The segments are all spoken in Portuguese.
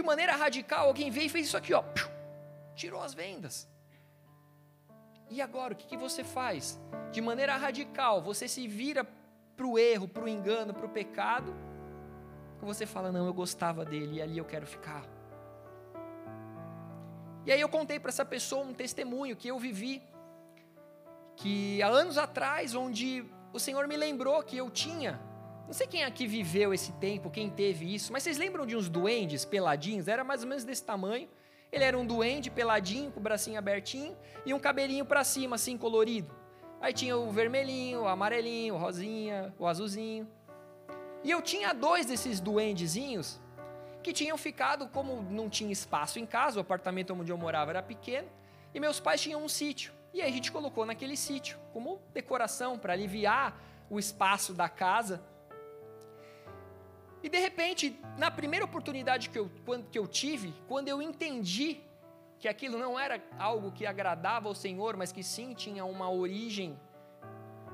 de maneira radical, alguém veio e fez isso aqui, ó, tirou as vendas. E agora, o que, que você faz? De maneira radical, você se vira para o erro, para o engano, para o pecado, ou você fala, não, eu gostava dele e ali eu quero ficar. E aí eu contei para essa pessoa um testemunho que eu vivi, que há anos atrás, onde o Senhor me lembrou que eu tinha não sei quem aqui viveu esse tempo, quem teve isso, mas vocês lembram de uns duendes peladinhos? Era mais ou menos desse tamanho. Ele era um duende peladinho, com o bracinho abertinho e um cabelinho para cima, assim, colorido. Aí tinha o vermelhinho, o amarelinho, o rosinha, o azulzinho. E eu tinha dois desses duendezinhos que tinham ficado, como não tinha espaço em casa, o apartamento onde eu morava era pequeno, e meus pais tinham um sítio. E aí a gente colocou naquele sítio, como decoração, para aliviar o espaço da casa. E de repente, na primeira oportunidade que eu, quando, que eu tive, quando eu entendi que aquilo não era algo que agradava ao Senhor, mas que sim tinha uma origem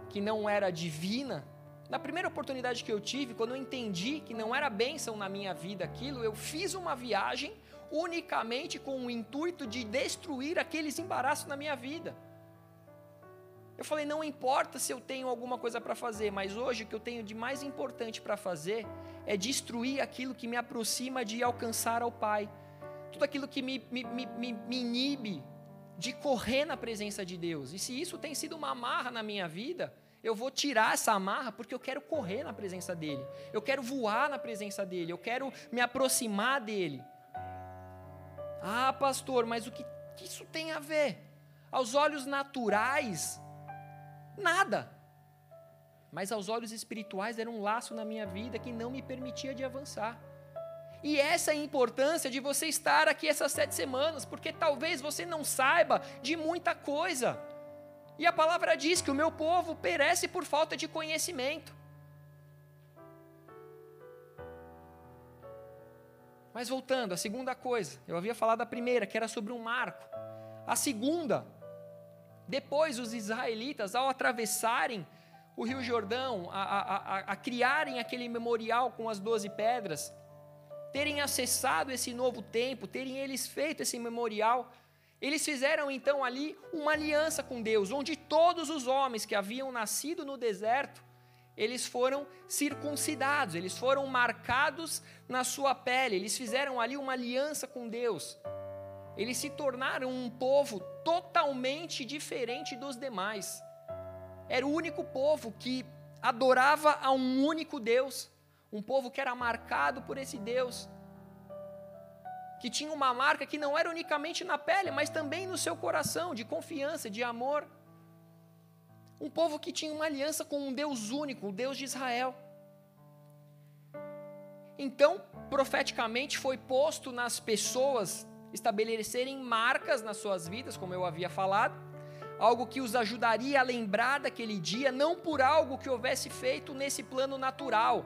que não era divina, na primeira oportunidade que eu tive, quando eu entendi que não era bênção na minha vida aquilo, eu fiz uma viagem unicamente com o intuito de destruir aqueles embaraços na minha vida. Eu falei, não importa se eu tenho alguma coisa para fazer, mas hoje o que eu tenho de mais importante para fazer é destruir aquilo que me aproxima de alcançar ao Pai. Tudo aquilo que me, me, me, me inibe de correr na presença de Deus. E se isso tem sido uma amarra na minha vida, eu vou tirar essa amarra porque eu quero correr na presença dEle. Eu quero voar na presença dEle. Eu quero me aproximar dEle. Ah, pastor, mas o que, que isso tem a ver? Aos olhos naturais, Nada. Mas aos olhos espirituais era um laço na minha vida que não me permitia de avançar. E essa é a importância de você estar aqui essas sete semanas, porque talvez você não saiba de muita coisa. E a palavra diz que o meu povo perece por falta de conhecimento. Mas voltando, a segunda coisa, eu havia falado a primeira, que era sobre um marco. A segunda depois, os israelitas, ao atravessarem o Rio Jordão, a, a, a, a criarem aquele memorial com as doze pedras, terem acessado esse novo tempo, terem eles feito esse memorial, eles fizeram então ali uma aliança com Deus, onde todos os homens que haviam nascido no deserto, eles foram circuncidados, eles foram marcados na sua pele, eles fizeram ali uma aliança com Deus. Eles se tornaram um povo totalmente diferente dos demais. Era o único povo que adorava a um único Deus, um povo que era marcado por esse Deus, que tinha uma marca que não era unicamente na pele, mas também no seu coração, de confiança, de amor. Um povo que tinha uma aliança com um Deus único, o Deus de Israel. Então, profeticamente, foi posto nas pessoas estabelecerem marcas nas suas vidas, como eu havia falado, algo que os ajudaria a lembrar daquele dia, não por algo que houvesse feito nesse plano natural.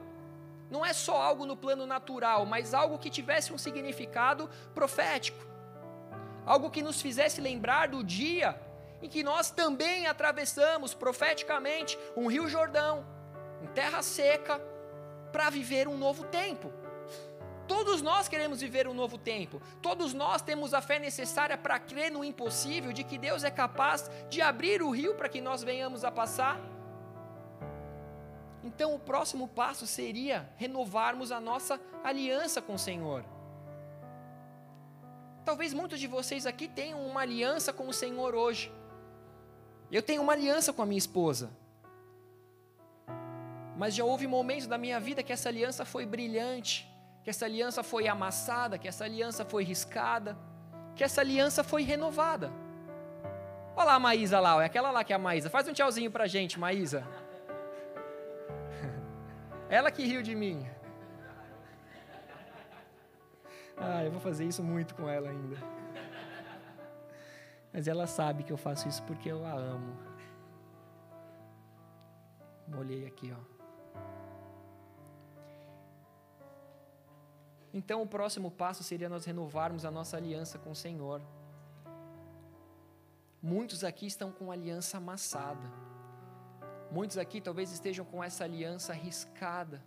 Não é só algo no plano natural, mas algo que tivesse um significado profético. Algo que nos fizesse lembrar do dia em que nós também atravessamos profeticamente um rio Jordão, em terra seca, para viver um novo tempo. Todos nós queremos viver um novo tempo. Todos nós temos a fé necessária para crer no impossível, de que Deus é capaz de abrir o rio para que nós venhamos a passar. Então, o próximo passo seria renovarmos a nossa aliança com o Senhor. Talvez muitos de vocês aqui tenham uma aliança com o Senhor hoje. Eu tenho uma aliança com a minha esposa. Mas já houve momentos da minha vida que essa aliança foi brilhante que essa aliança foi amassada, que essa aliança foi riscada, que essa aliança foi renovada. Olha lá a Maísa lá, é aquela lá que é a Maísa. Faz um tchauzinho pra gente, Maísa. Ela que riu de mim. Ah, eu vou fazer isso muito com ela ainda. Mas ela sabe que eu faço isso porque eu a amo. Molhei aqui, ó. Então, o próximo passo seria nós renovarmos a nossa aliança com o Senhor. Muitos aqui estão com aliança amassada. Muitos aqui talvez estejam com essa aliança riscada,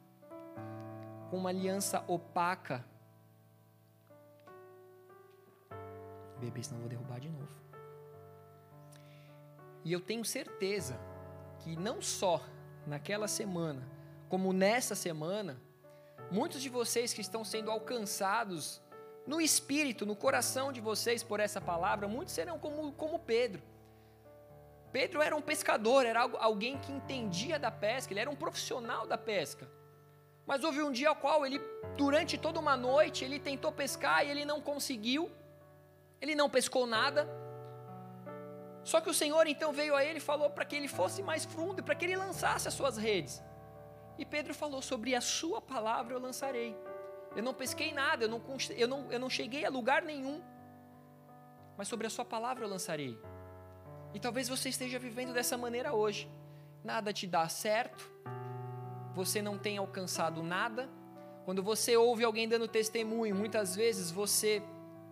com uma aliança opaca. beber, senão vou derrubar de novo. E eu tenho certeza que não só naquela semana, como nessa semana, muitos de vocês que estão sendo alcançados no espírito, no coração de vocês por essa palavra, muitos serão como, como Pedro. Pedro era um pescador, era alguém que entendia da pesca, ele era um profissional da pesca. Mas houve um dia ao qual ele, durante toda uma noite, ele tentou pescar e ele não conseguiu, ele não pescou nada. Só que o Senhor então veio a ele e falou para que ele fosse mais fundo, para que ele lançasse as suas redes. E Pedro falou: Sobre a sua palavra eu lançarei. Eu não pesquei nada, eu não, eu não, eu não cheguei a lugar nenhum. Mas sobre a sua palavra eu lançarei. E talvez você esteja vivendo dessa maneira hoje. Nada te dá certo, você não tem alcançado nada. Quando você ouve alguém dando testemunho, muitas vezes você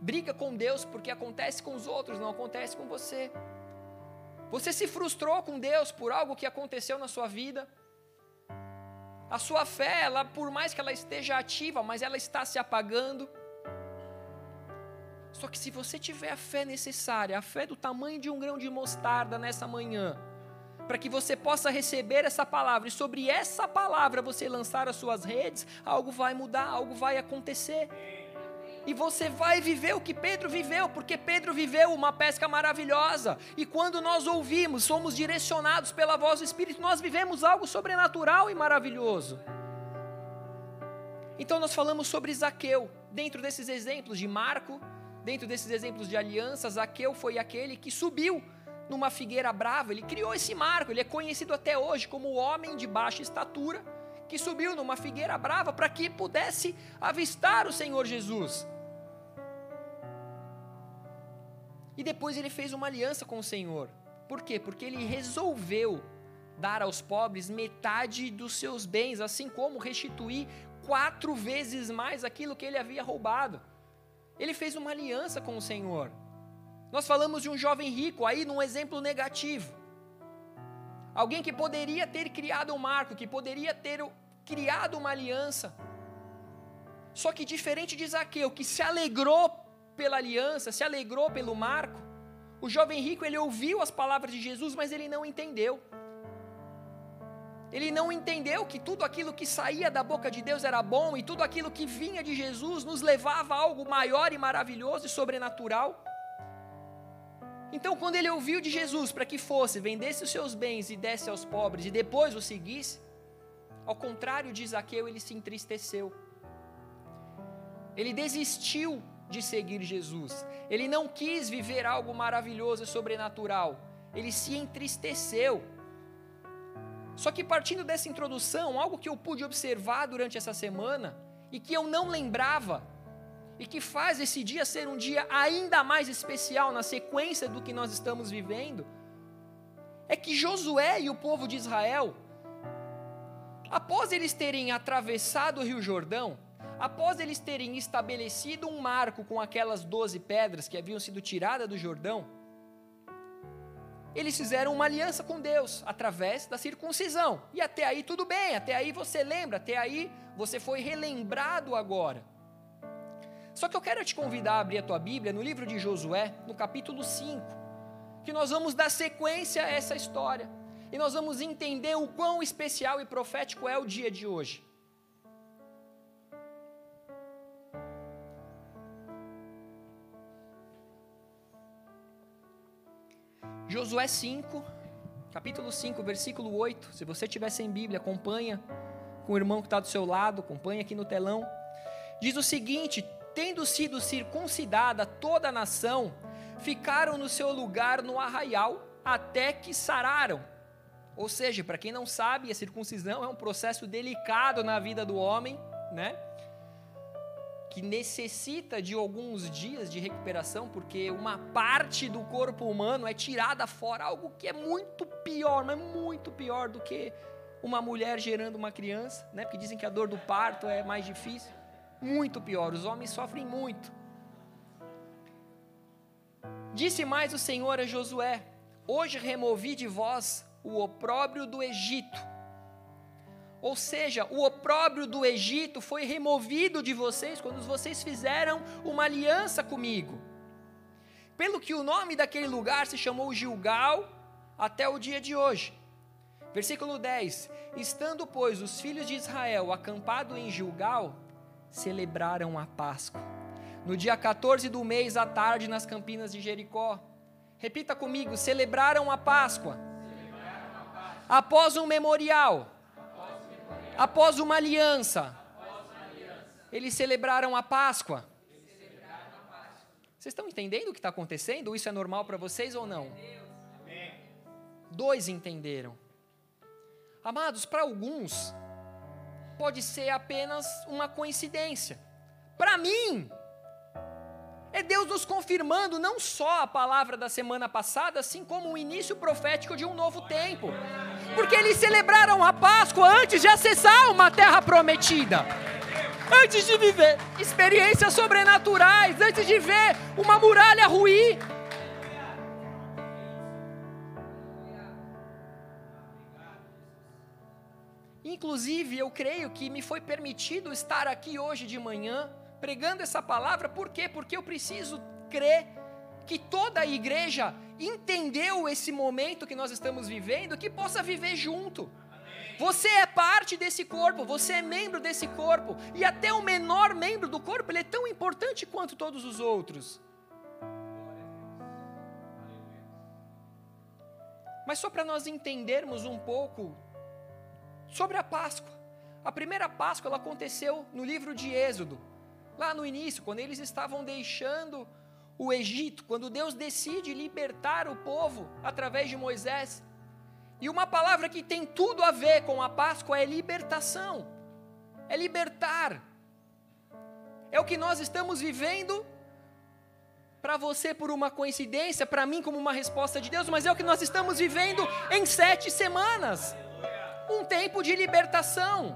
briga com Deus porque acontece com os outros, não acontece com você. Você se frustrou com Deus por algo que aconteceu na sua vida. A sua fé, ela, por mais que ela esteja ativa, mas ela está se apagando. Só que se você tiver a fé necessária, a fé do tamanho de um grão de mostarda nessa manhã, para que você possa receber essa palavra e sobre essa palavra você lançar as suas redes, algo vai mudar, algo vai acontecer e você vai viver o que Pedro viveu, porque Pedro viveu uma pesca maravilhosa, e quando nós ouvimos, somos direcionados pela voz do Espírito, nós vivemos algo sobrenatural e maravilhoso. Então nós falamos sobre Zaqueu, dentro desses exemplos de Marco, dentro desses exemplos de aliança, Zaqueu foi aquele que subiu numa figueira brava, ele criou esse marco, ele é conhecido até hoje como o homem de baixa estatura, que subiu numa figueira brava para que pudesse avistar o Senhor Jesus. E depois ele fez uma aliança com o Senhor. Por quê? Porque ele resolveu dar aos pobres metade dos seus bens, assim como restituir quatro vezes mais aquilo que ele havia roubado. Ele fez uma aliança com o Senhor. Nós falamos de um jovem rico aí num exemplo negativo. Alguém que poderia ter criado um marco, que poderia ter criado uma aliança. Só que diferente de Zaqueu, que se alegrou pela aliança, se alegrou pelo marco, o jovem rico ele ouviu as palavras de Jesus, mas ele não entendeu. Ele não entendeu que tudo aquilo que saía da boca de Deus era bom e tudo aquilo que vinha de Jesus nos levava a algo maior e maravilhoso e sobrenatural. Então, quando ele ouviu de Jesus para que fosse, vendesse os seus bens e desse aos pobres e depois o seguisse, ao contrário de Zaqueu, ele se entristeceu. Ele desistiu de seguir Jesus. Ele não quis viver algo maravilhoso e sobrenatural. Ele se entristeceu. Só que partindo dessa introdução, algo que eu pude observar durante essa semana e que eu não lembrava, e que faz esse dia ser um dia ainda mais especial na sequência do que nós estamos vivendo, é que Josué e o povo de Israel, após eles terem atravessado o Rio Jordão, após eles terem estabelecido um marco com aquelas doze pedras que haviam sido tiradas do Jordão, eles fizeram uma aliança com Deus através da circuncisão. E até aí tudo bem, até aí você lembra, até aí você foi relembrado agora. Só que eu quero te convidar a abrir a tua Bíblia no livro de Josué, no capítulo 5, que nós vamos dar sequência a essa história. E nós vamos entender o quão especial e profético é o dia de hoje. Josué 5, capítulo 5, versículo 8. Se você tiver sem Bíblia, acompanha com o irmão que está do seu lado, acompanha aqui no telão. Diz o seguinte: Tendo sido circuncidada toda a nação, ficaram no seu lugar no arraial até que sararam. Ou seja, para quem não sabe, a circuncisão é um processo delicado na vida do homem, né? que necessita de alguns dias de recuperação, porque uma parte do corpo humano é tirada fora, algo que é muito pior, mas muito pior do que uma mulher gerando uma criança, né? Porque dizem que a dor do parto é mais difícil. Muito pior, os homens sofrem muito. Disse mais o Senhor a Josué: Hoje removi de vós o opróbrio do Egito ou seja, o opróbrio do Egito foi removido de vocês quando vocês fizeram uma aliança comigo. pelo que o nome daquele lugar se chamou Gilgal até o dia de hoje. Versículo 10: Estando, pois, os filhos de Israel acampados em Gilgal, celebraram a Páscoa. No dia 14 do mês, à tarde, nas campinas de Jericó. Repita comigo: celebraram a Páscoa. Após um memorial, após, memorial. após uma aliança, após uma aliança. Eles celebraram a Páscoa. Vocês estão entendendo o que está acontecendo? Isso é normal para vocês ou não? Amém. Dois entenderam. Amados, para alguns, pode ser apenas uma coincidência. Para mim, é Deus nos confirmando não só a palavra da semana passada, assim como o início profético de um novo tempo. Porque eles celebraram a Páscoa antes de acessar uma terra prometida antes de viver experiências sobrenaturais, antes de ver uma muralha ruir. Inclusive, eu creio que me foi permitido estar aqui hoje de manhã pregando essa palavra, por quê? Porque eu preciso crer que toda a igreja entendeu esse momento que nós estamos vivendo, que possa viver junto. Você é parte desse corpo, você é membro desse corpo, e até o menor membro do corpo, ele é tão importante quanto todos os outros. Mas só para nós entendermos um pouco sobre a Páscoa. A primeira Páscoa ela aconteceu no livro de Êxodo, lá no início, quando eles estavam deixando o Egito, quando Deus decide libertar o povo através de Moisés. E uma palavra que tem tudo a ver com a Páscoa é libertação, é libertar. É o que nós estamos vivendo para você por uma coincidência, para mim como uma resposta de Deus, mas é o que nós estamos vivendo em sete semanas um tempo de libertação.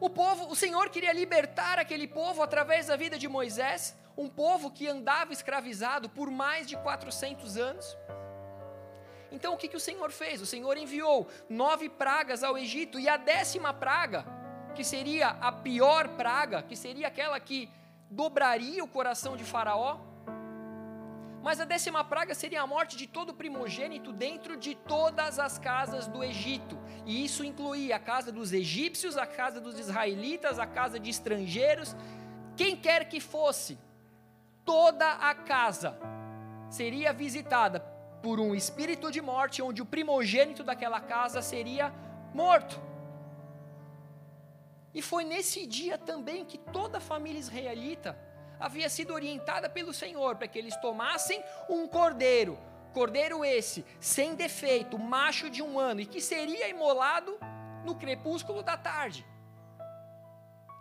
O povo, o Senhor queria libertar aquele povo através da vida de Moisés, um povo que andava escravizado por mais de 400 anos. Então o que, que o Senhor fez? O Senhor enviou nove pragas ao Egito e a décima praga, que seria a pior praga, que seria aquela que dobraria o coração de Faraó, mas a décima praga seria a morte de todo primogênito dentro de todas as casas do Egito. E isso incluía a casa dos egípcios, a casa dos israelitas, a casa de estrangeiros, quem quer que fosse. Toda a casa seria visitada por um espírito de morte, onde o primogênito daquela casa seria morto. E foi nesse dia também que toda a família israelita havia sido orientada pelo Senhor para que eles tomassem um cordeiro, cordeiro esse, sem defeito, macho de um ano, e que seria imolado no crepúsculo da tarde.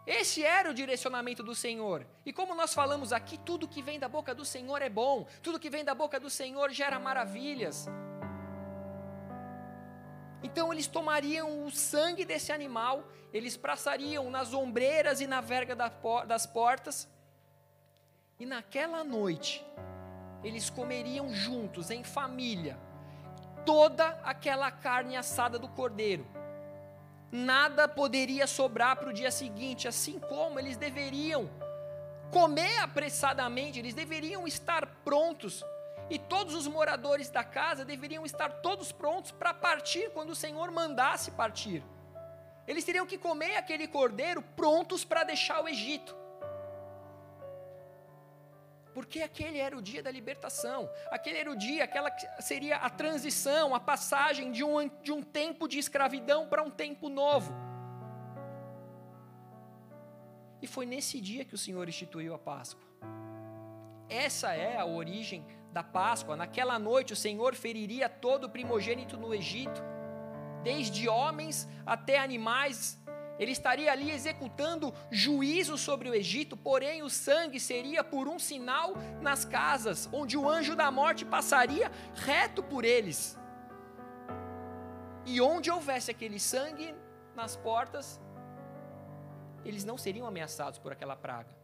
Esse era o direcionamento do Senhor. E como nós falamos aqui, tudo que vem da boca do Senhor é bom, tudo que vem da boca do Senhor gera maravilhas. Então eles tomariam o sangue desse animal, eles passariam nas ombreiras e na verga das portas, e naquela noite, eles comeriam juntos, em família, toda aquela carne assada do cordeiro nada poderia sobrar para o dia seguinte, assim como eles deveriam comer apressadamente, eles deveriam estar prontos, e todos os moradores da casa deveriam estar todos prontos para partir quando o Senhor mandasse partir. Eles teriam que comer aquele cordeiro prontos para deixar o Egito porque aquele era o dia da libertação, aquele era o dia, aquela seria a transição, a passagem de um, de um tempo de escravidão para um tempo novo. E foi nesse dia que o Senhor instituiu a Páscoa. Essa é a origem da Páscoa. Naquela noite, o Senhor feriria todo o primogênito no Egito, desde homens até animais, ele estaria ali executando juízo sobre o Egito, porém o sangue seria por um sinal nas casas, onde o anjo da morte passaria reto por eles. E onde houvesse aquele sangue nas portas, eles não seriam ameaçados por aquela praga.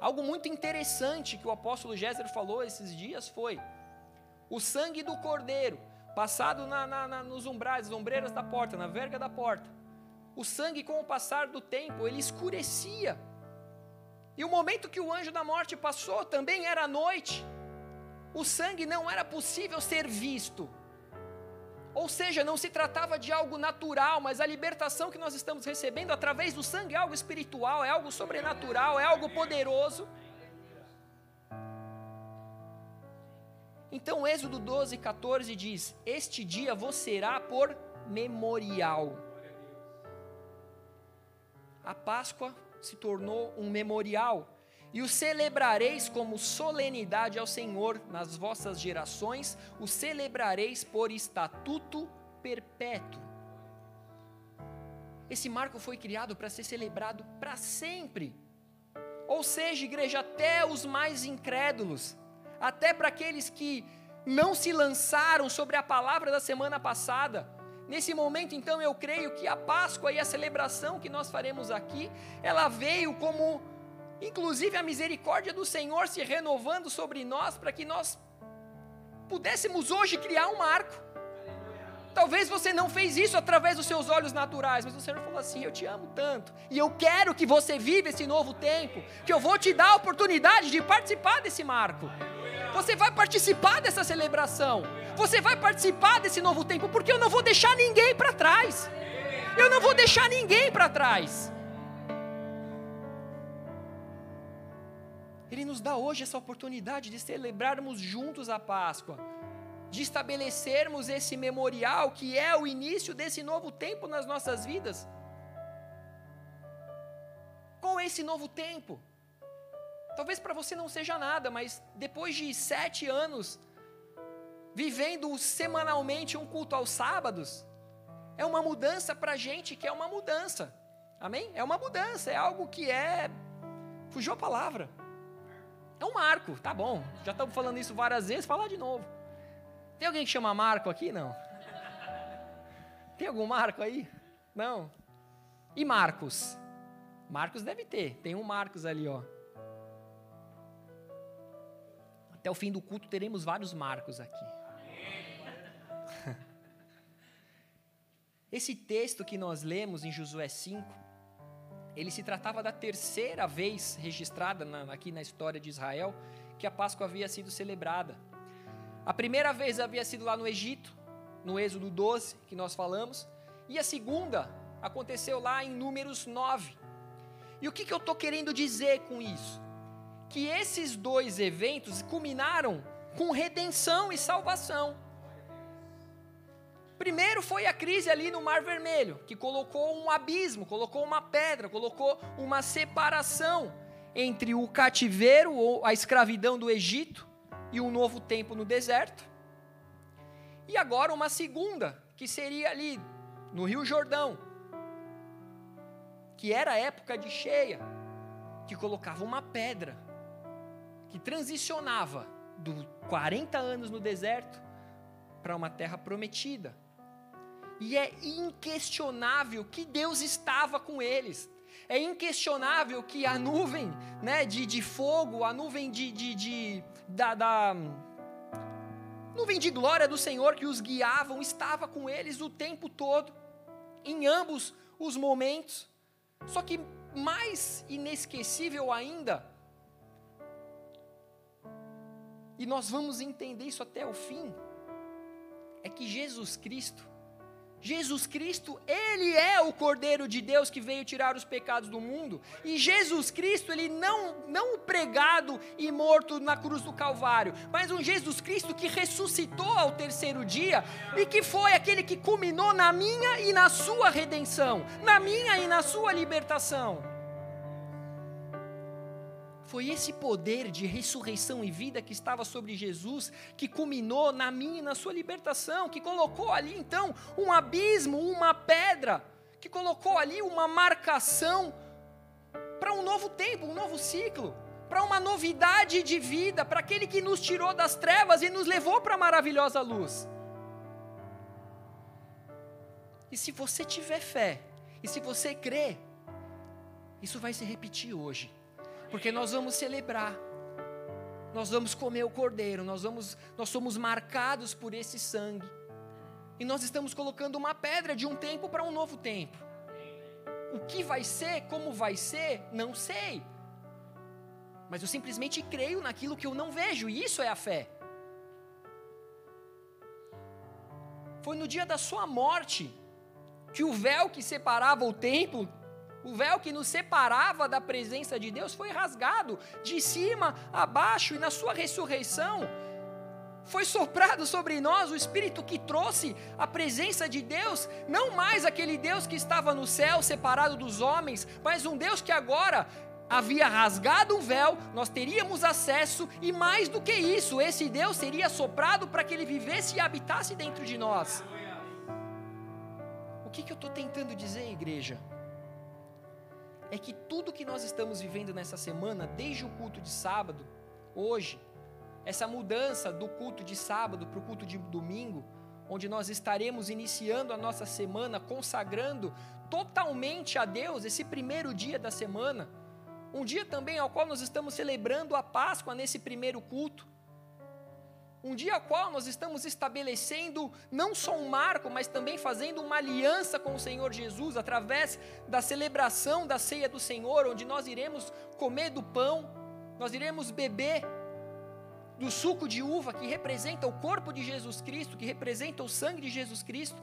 Algo muito interessante que o apóstolo Géser falou esses dias foi: o sangue do cordeiro, passado na, na, na, nos umbrais, as ombreiras da porta, na verga da porta, o sangue, com o passar do tempo, ele escurecia. E o momento que o anjo da morte passou também era noite. O sangue não era possível ser visto. Ou seja, não se tratava de algo natural, mas a libertação que nós estamos recebendo através do sangue é algo espiritual, é algo sobrenatural, é algo poderoso. Então, Êxodo 12, 14 diz: Este dia vos será por memorial. A Páscoa se tornou um memorial e o celebrareis como solenidade ao Senhor nas vossas gerações, o celebrareis por estatuto perpétuo. Esse marco foi criado para ser celebrado para sempre. Ou seja, igreja, até os mais incrédulos, até para aqueles que não se lançaram sobre a palavra da semana passada, Nesse momento, então, eu creio que a Páscoa e a celebração que nós faremos aqui, ela veio como inclusive a misericórdia do Senhor se renovando sobre nós para que nós pudéssemos hoje criar um marco. Talvez você não fez isso através dos seus olhos naturais, mas o Senhor falou assim: Eu te amo tanto, e eu quero que você viva esse novo tempo, que eu vou te dar a oportunidade de participar desse marco. Você vai participar dessa celebração, você vai participar desse novo tempo, porque eu não vou deixar ninguém para trás. Eu não vou deixar ninguém para trás. Ele nos dá hoje essa oportunidade de celebrarmos juntos a Páscoa, de estabelecermos esse memorial que é o início desse novo tempo nas nossas vidas. Qual é esse novo tempo? Talvez para você não seja nada, mas depois de sete anos, vivendo semanalmente um culto aos sábados, é uma mudança para a gente que é uma mudança. Amém? É uma mudança, é algo que é. Fugiu a palavra. É um marco, tá bom. Já estamos falando isso várias vezes, falar de novo. Tem alguém que chama Marco aqui? Não. Tem algum Marco aí? Não. E Marcos? Marcos deve ter. Tem um Marcos ali, ó. Até o fim do culto teremos vários Marcos aqui. Esse texto que nós lemos em Josué 5 ele se tratava da terceira vez registrada na, aqui na história de Israel que a Páscoa havia sido celebrada. A primeira vez havia sido lá no Egito, no Êxodo 12, que nós falamos, e a segunda aconteceu lá em Números 9. E o que, que eu estou querendo dizer com isso? Que esses dois eventos culminaram com redenção e salvação. Primeiro foi a crise ali no Mar Vermelho, que colocou um abismo, colocou uma pedra, colocou uma separação entre o cativeiro ou a escravidão do Egito e um novo tempo no deserto. E agora uma segunda, que seria ali no Rio Jordão, que era época de cheia, que colocava uma pedra que transicionava do 40 anos no deserto para uma terra prometida. E é inquestionável que Deus estava com eles. É inquestionável que a nuvem né, de, de fogo, a nuvem de, de, de da, da nuvem de glória do Senhor que os guiavam, estava com eles o tempo todo, em ambos os momentos. Só que mais inesquecível ainda, e nós vamos entender isso até o fim, é que Jesus Cristo, Jesus Cristo, ele é o Cordeiro de Deus que veio tirar os pecados do mundo. E Jesus Cristo, ele não não pregado e morto na cruz do Calvário, mas um Jesus Cristo que ressuscitou ao terceiro dia e que foi aquele que culminou na minha e na sua redenção, na minha e na sua libertação. Foi esse poder de ressurreição e vida que estava sobre Jesus que culminou na minha e na sua libertação, que colocou ali então um abismo, uma pedra, que colocou ali uma marcação para um novo tempo, um novo ciclo, para uma novidade de vida, para aquele que nos tirou das trevas e nos levou para a maravilhosa luz. E se você tiver fé, e se você crer, isso vai se repetir hoje porque nós vamos celebrar. Nós vamos comer o cordeiro, nós vamos nós somos marcados por esse sangue. E nós estamos colocando uma pedra de um tempo para um novo tempo. O que vai ser, como vai ser, não sei. mas eu simplesmente creio naquilo que eu não vejo, e isso é a fé. Foi no dia da sua morte que o véu que separava o templo, o véu que nos separava da presença de Deus, foi rasgado de cima a baixo, e na sua ressurreição, foi soprado sobre nós o Espírito que trouxe a presença de Deus, não mais aquele Deus que estava no céu separado dos homens, mas um Deus que agora havia rasgado um véu, nós teríamos acesso, e mais do que isso, esse Deus seria soprado para que ele vivesse e habitasse dentro de nós. O que, que eu estou tentando dizer, igreja? É que tudo que nós estamos vivendo nessa semana, desde o culto de sábado, hoje, essa mudança do culto de sábado para o culto de domingo, onde nós estaremos iniciando a nossa semana consagrando totalmente a Deus esse primeiro dia da semana, um dia também ao qual nós estamos celebrando a Páscoa nesse primeiro culto. Um dia qual nós estamos estabelecendo não só um marco, mas também fazendo uma aliança com o Senhor Jesus através da celebração da ceia do Senhor, onde nós iremos comer do pão, nós iremos beber do suco de uva que representa o corpo de Jesus Cristo, que representa o sangue de Jesus Cristo.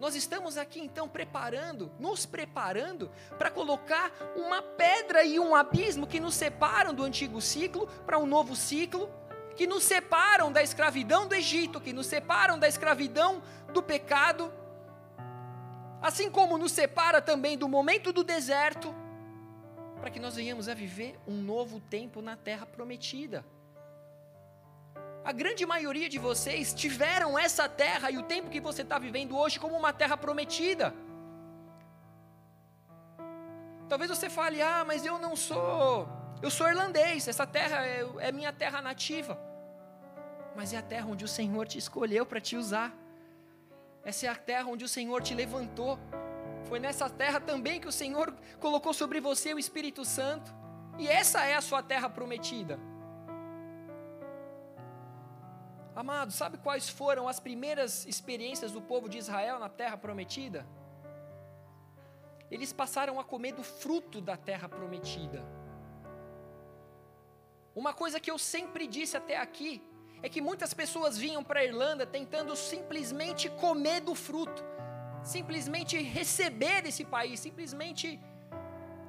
Nós estamos aqui então preparando, nos preparando para colocar uma pedra e um abismo que nos separam do antigo ciclo para um novo ciclo, que nos separam da escravidão do Egito, que nos separam da escravidão do pecado, assim como nos separa também do momento do deserto, para que nós venhamos a viver um novo tempo na terra prometida a grande maioria de vocês tiveram essa terra e o tempo que você está vivendo hoje como uma terra prometida. Talvez você fale, ah, mas eu não sou, eu sou irlandês, essa terra é, é minha terra nativa. Mas é a terra onde o Senhor te escolheu para te usar. Essa é a terra onde o Senhor te levantou. Foi nessa terra também que o Senhor colocou sobre você o Espírito Santo. E essa é a sua terra prometida. Amado, sabe quais foram as primeiras experiências do povo de Israel na terra prometida? Eles passaram a comer do fruto da terra prometida. Uma coisa que eu sempre disse até aqui é que muitas pessoas vinham para a Irlanda tentando simplesmente comer do fruto, simplesmente receber desse país, simplesmente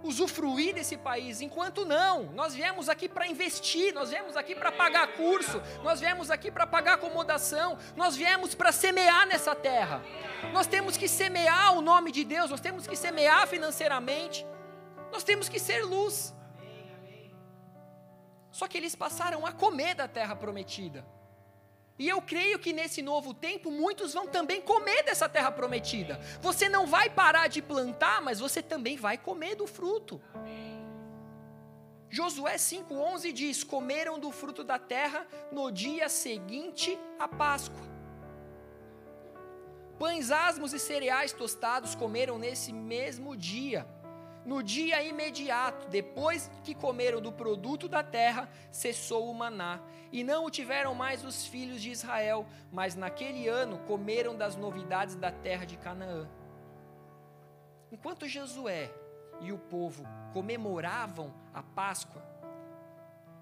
usufruir desse país, enquanto não. Nós viemos aqui para investir, nós viemos aqui para pagar curso, nós viemos aqui para pagar acomodação, nós viemos para semear nessa terra. Nós temos que semear o nome de Deus, nós temos que semear financeiramente, nós temos que ser luz. Só que eles passaram a comer da terra prometida. E eu creio que nesse novo tempo muitos vão também comer dessa terra prometida. Você não vai parar de plantar, mas você também vai comer do fruto. Josué 5,11 diz: Comeram do fruto da terra no dia seguinte à Páscoa. Pães asmos e cereais tostados comeram nesse mesmo dia no dia imediato, depois que comeram do produto da terra, cessou o maná, e não o tiveram mais os filhos de Israel, mas naquele ano comeram das novidades da terra de Canaã. Enquanto Josué e o povo comemoravam a Páscoa,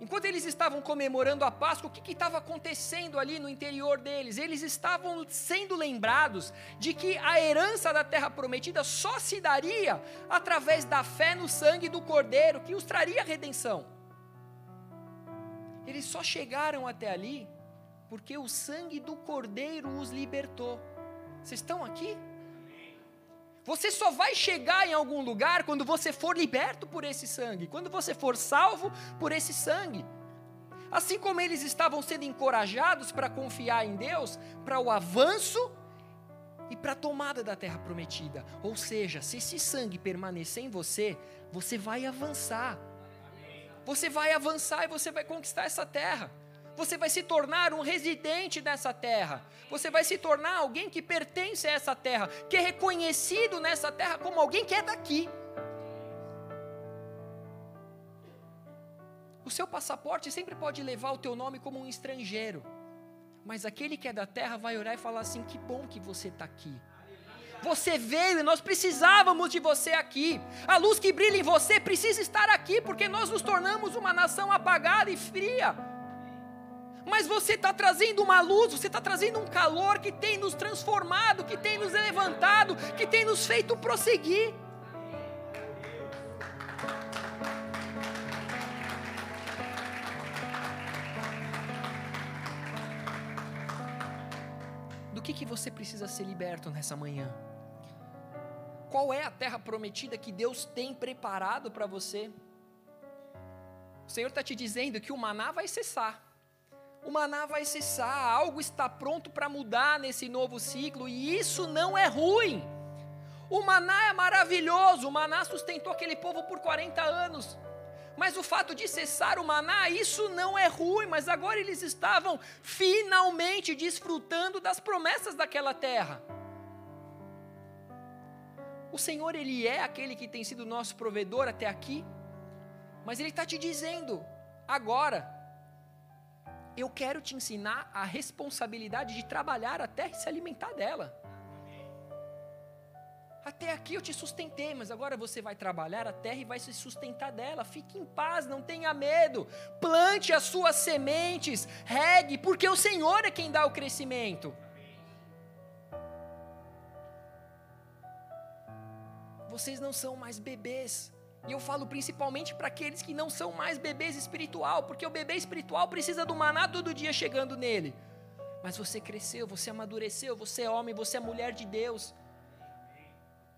Enquanto eles estavam comemorando a Páscoa, o que estava acontecendo ali no interior deles? Eles estavam sendo lembrados de que a herança da terra prometida só se daria através da fé no sangue do Cordeiro, que os traria redenção. Eles só chegaram até ali porque o sangue do Cordeiro os libertou. Vocês estão aqui? Você só vai chegar em algum lugar quando você for liberto por esse sangue, quando você for salvo por esse sangue. Assim como eles estavam sendo encorajados para confiar em Deus, para o avanço e para a tomada da terra prometida. Ou seja, se esse sangue permanecer em você, você vai avançar. Você vai avançar e você vai conquistar essa terra. Você vai se tornar um residente dessa terra. Você vai se tornar alguém que pertence a essa terra, que é reconhecido nessa terra como alguém que é daqui. O seu passaporte sempre pode levar o teu nome como um estrangeiro. Mas aquele que é da terra vai orar e falar assim: que bom que você está aqui. Você veio e nós precisávamos de você aqui. A luz que brilha em você precisa estar aqui, porque nós nos tornamos uma nação apagada e fria. Mas você está trazendo uma luz, você está trazendo um calor que tem nos transformado, que tem nos levantado, que tem nos feito prosseguir. Do que, que você precisa ser liberto nessa manhã? Qual é a terra prometida que Deus tem preparado para você? O Senhor está te dizendo que o maná vai cessar. O maná vai cessar, algo está pronto para mudar nesse novo ciclo, e isso não é ruim. O maná é maravilhoso, o maná sustentou aquele povo por 40 anos. Mas o fato de cessar o maná, isso não é ruim, mas agora eles estavam finalmente desfrutando das promessas daquela terra. O Senhor, Ele é aquele que tem sido nosso provedor até aqui, mas Ele está te dizendo, agora, eu quero te ensinar a responsabilidade de trabalhar a terra e se alimentar dela. Até aqui eu te sustentei, mas agora você vai trabalhar a terra e vai se sustentar dela. Fique em paz, não tenha medo. Plante as suas sementes, regue, porque o Senhor é quem dá o crescimento. vocês não são mais bebês. E eu falo principalmente para aqueles que não são mais bebês espiritual, porque o bebê espiritual precisa do maná todo dia chegando nele. Mas você cresceu, você amadureceu, você é homem, você é mulher de Deus.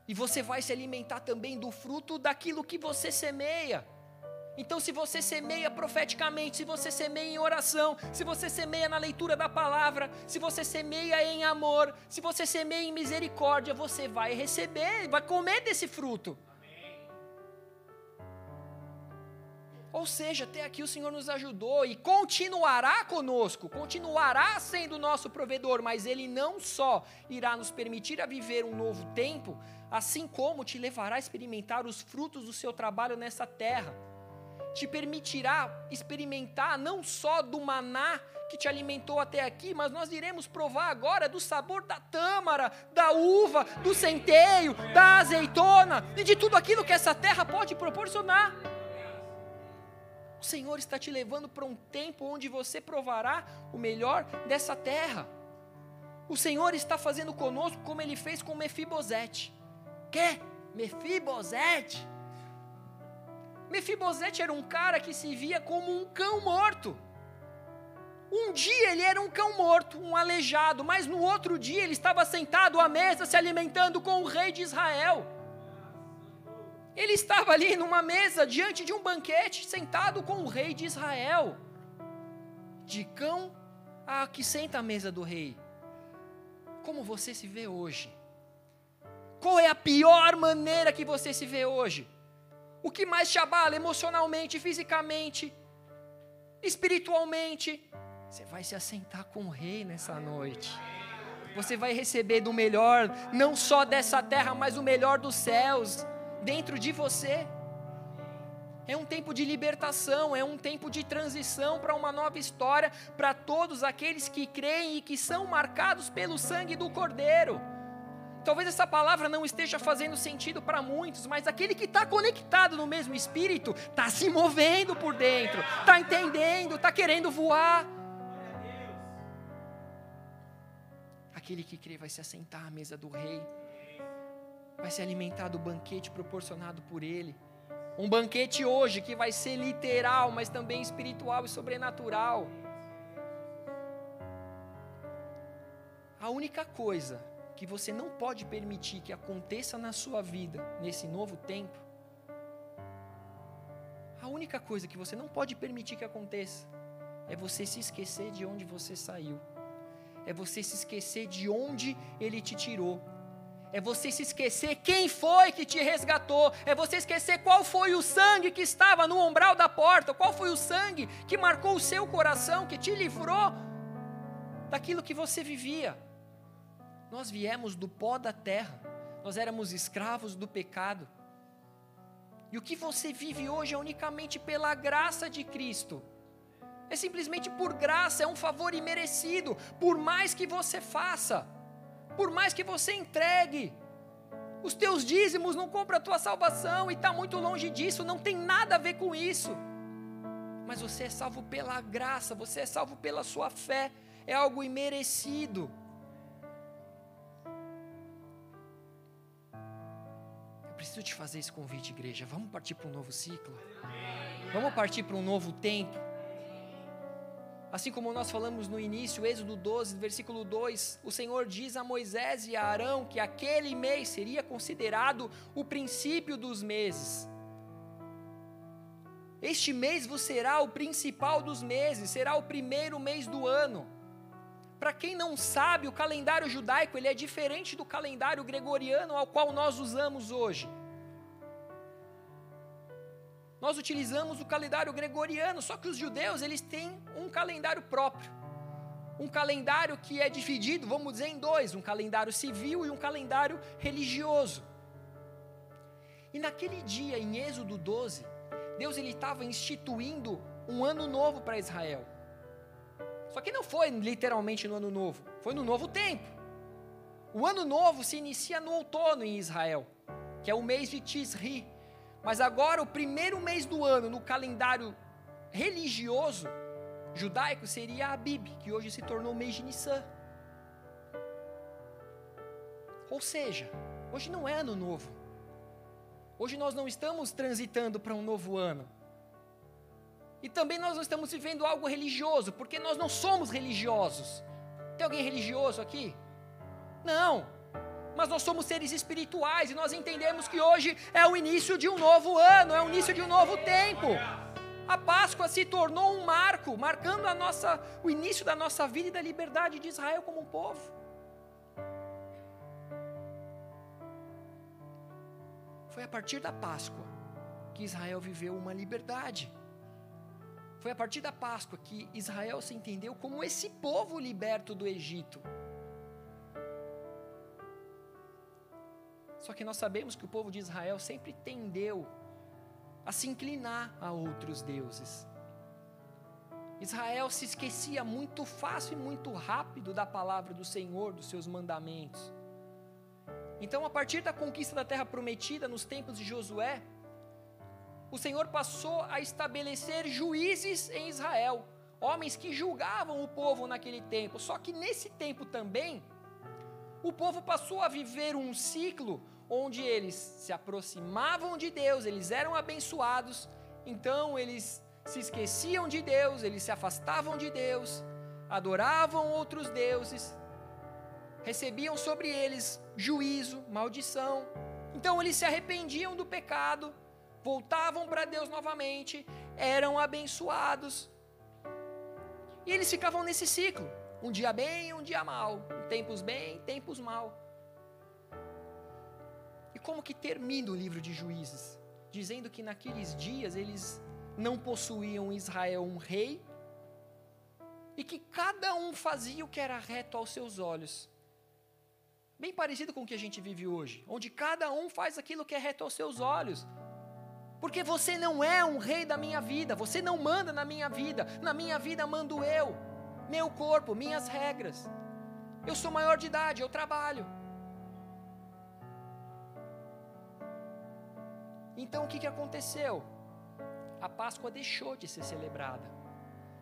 E você vai se alimentar também do fruto daquilo que você semeia. Então, se você semeia profeticamente, se você semeia em oração, se você semeia na leitura da palavra, se você semeia em amor, se você semeia em misericórdia, você vai receber, vai comer desse fruto. Ou seja, até aqui o Senhor nos ajudou e continuará conosco, continuará sendo nosso provedor, mas Ele não só irá nos permitir a viver um novo tempo, assim como te levará a experimentar os frutos do seu trabalho nessa terra te permitirá experimentar não só do maná que te alimentou até aqui, mas nós iremos provar agora do sabor da tâmara, da uva, do centeio, da azeitona e de tudo aquilo que essa terra pode proporcionar. O Senhor está te levando para um tempo onde você provará o melhor dessa terra. O Senhor está fazendo conosco como ele fez com Mefibosete. Quer? Mefibosete? Mefibosete era um cara que se via como um cão morto. Um dia ele era um cão morto, um aleijado, mas no outro dia ele estava sentado à mesa se alimentando com o rei de Israel. Ele estava ali numa mesa diante de um banquete, sentado com o rei de Israel. De cão a que senta à mesa do rei. Como você se vê hoje? Qual é a pior maneira que você se vê hoje? o que mais te abala emocionalmente, fisicamente, espiritualmente. Você vai se assentar com o rei nessa noite. Você vai receber do melhor, não só dessa terra, mas o melhor dos céus dentro de você. É um tempo de libertação, é um tempo de transição para uma nova história para todos aqueles que creem e que são marcados pelo sangue do Cordeiro. Talvez essa palavra não esteja fazendo sentido para muitos, mas aquele que está conectado no mesmo espírito está se movendo por dentro, está entendendo, está querendo voar. Aquele que crê vai se assentar à mesa do rei, vai se alimentar do banquete proporcionado por ele. Um banquete hoje que vai ser literal, mas também espiritual e sobrenatural. A única coisa que você não pode permitir que aconteça na sua vida nesse novo tempo, a única coisa que você não pode permitir que aconteça é você se esquecer de onde você saiu, é você se esquecer de onde ele te tirou, é você se esquecer quem foi que te resgatou, é você esquecer qual foi o sangue que estava no umbral da porta, qual foi o sangue que marcou o seu coração, que te livrou daquilo que você vivia. Nós viemos do pó da terra, nós éramos escravos do pecado. E o que você vive hoje é unicamente pela graça de Cristo. É simplesmente por graça, é um favor imerecido. Por mais que você faça, por mais que você entregue, Os teus dízimos não compram a tua salvação e está muito longe disso, não tem nada a ver com isso. Mas você é salvo pela graça, você é salvo pela sua fé, é algo imerecido. Eu preciso te fazer esse convite, igreja. Vamos partir para um novo ciclo? Vamos partir para um novo tempo? Assim como nós falamos no início, Êxodo 12, versículo 2, o Senhor diz a Moisés e a Arão que aquele mês seria considerado o princípio dos meses. Este mês vos será o principal dos meses, será o primeiro mês do ano. Para quem não sabe, o calendário judaico ele é diferente do calendário gregoriano ao qual nós usamos hoje. Nós utilizamos o calendário gregoriano, só que os judeus eles têm um calendário próprio. Um calendário que é dividido, vamos dizer, em dois: um calendário civil e um calendário religioso. E naquele dia, em Êxodo 12, Deus ele estava instituindo um ano novo para Israel. Só que não foi literalmente no ano novo, foi no novo tempo. O ano novo se inicia no outono em Israel, que é o mês de Tisri, mas agora, o primeiro mês do ano, no calendário religioso judaico, seria Abib, que hoje se tornou o mês de Nissan. Ou seja, hoje não é ano novo. Hoje nós não estamos transitando para um novo ano. E também nós não estamos vivendo algo religioso, porque nós não somos religiosos. Tem alguém religioso aqui? Não mas nós somos seres espirituais e nós entendemos que hoje é o início de um novo ano, é o início de um novo tempo. A Páscoa se tornou um marco, marcando a nossa, o início da nossa vida e da liberdade de Israel como um povo. Foi a partir da Páscoa que Israel viveu uma liberdade. Foi a partir da Páscoa que Israel se entendeu como esse povo liberto do Egito. Só que nós sabemos que o povo de Israel sempre tendeu a se inclinar a outros deuses. Israel se esquecia muito fácil e muito rápido da palavra do Senhor, dos seus mandamentos. Então, a partir da conquista da terra prometida, nos tempos de Josué, o Senhor passou a estabelecer juízes em Israel, homens que julgavam o povo naquele tempo. Só que nesse tempo também, o povo passou a viver um ciclo onde eles se aproximavam de Deus, eles eram abençoados, então eles se esqueciam de Deus, eles se afastavam de Deus, adoravam outros deuses, recebiam sobre eles juízo, maldição. Então eles se arrependiam do pecado, voltavam para Deus novamente, eram abençoados. E eles ficavam nesse ciclo, um dia bem, um dia mal, tempos bem, tempos mal como que termina o livro de Juízes? Dizendo que naqueles dias eles não possuíam Israel um rei e que cada um fazia o que era reto aos seus olhos. Bem parecido com o que a gente vive hoje, onde cada um faz aquilo que é reto aos seus olhos. Porque você não é um rei da minha vida, você não manda na minha vida, na minha vida mando eu, meu corpo, minhas regras. Eu sou maior de idade, eu trabalho. Então o que, que aconteceu? A Páscoa deixou de ser celebrada.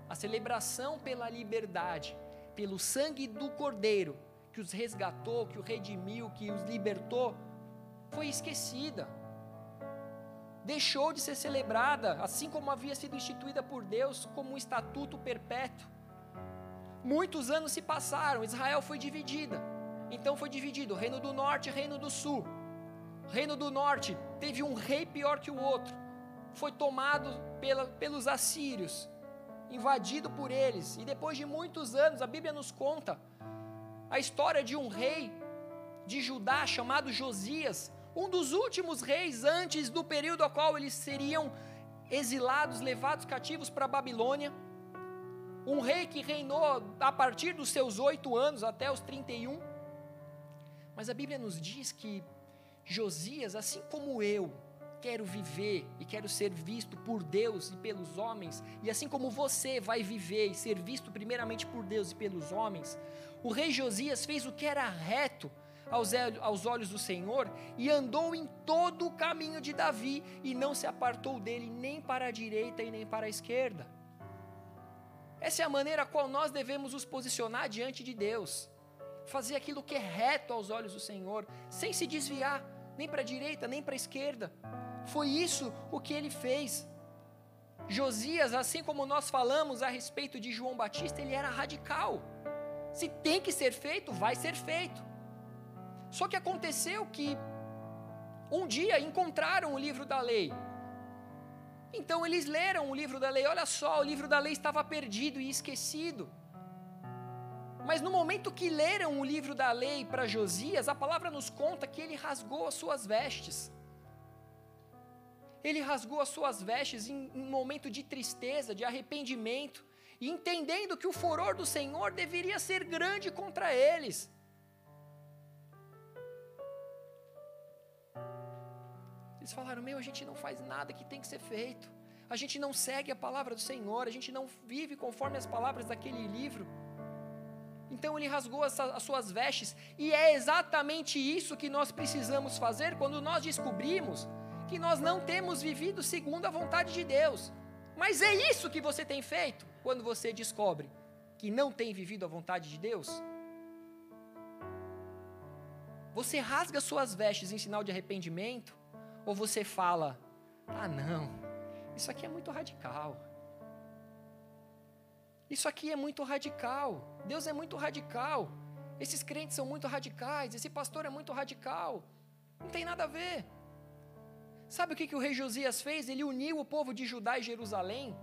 A celebração pela liberdade, pelo sangue do Cordeiro, que os resgatou, que o redimiu, que os libertou, foi esquecida. Deixou de ser celebrada, assim como havia sido instituída por Deus como um estatuto perpétuo. Muitos anos se passaram, Israel foi dividida. Então foi dividido Reino do Norte e Reino do Sul. Reino do Norte teve um rei pior que o outro, foi tomado pela, pelos assírios, invadido por eles, e depois de muitos anos, a Bíblia nos conta a história de um rei de Judá chamado Josias, um dos últimos reis antes do período ao qual eles seriam exilados, levados cativos para a Babilônia. Um rei que reinou a partir dos seus oito anos até os 31. Mas a Bíblia nos diz que Josias, assim como eu, quero viver e quero ser visto por Deus e pelos homens, e assim como você vai viver e ser visto primeiramente por Deus e pelos homens, o rei Josias fez o que era reto aos olhos do Senhor e andou em todo o caminho de Davi e não se apartou dele nem para a direita e nem para a esquerda. Essa é a maneira a qual nós devemos nos posicionar diante de Deus. Fazer aquilo que é reto aos olhos do Senhor, sem se desviar nem para a direita, nem para a esquerda. Foi isso o que ele fez. Josias, assim como nós falamos a respeito de João Batista, ele era radical. Se tem que ser feito, vai ser feito. Só que aconteceu que um dia encontraram o livro da lei. Então eles leram o livro da lei. Olha só, o livro da lei estava perdido e esquecido. Mas no momento que leram o livro da lei para Josias, a palavra nos conta que ele rasgou as suas vestes. Ele rasgou as suas vestes em um momento de tristeza, de arrependimento, entendendo que o furor do Senhor deveria ser grande contra eles. Eles falaram: Meu, a gente não faz nada que tem que ser feito, a gente não segue a palavra do Senhor, a gente não vive conforme as palavras daquele livro. Então ele rasgou as, as suas vestes, e é exatamente isso que nós precisamos fazer quando nós descobrimos que nós não temos vivido segundo a vontade de Deus. Mas é isso que você tem feito quando você descobre que não tem vivido a vontade de Deus? Você rasga suas vestes em sinal de arrependimento? Ou você fala: ah, não, isso aqui é muito radical. Isso aqui é muito radical. Deus é muito radical. Esses crentes são muito radicais. Esse pastor é muito radical. Não tem nada a ver. Sabe o que, que o rei Josias fez? Ele uniu o povo de Judá e Jerusalém.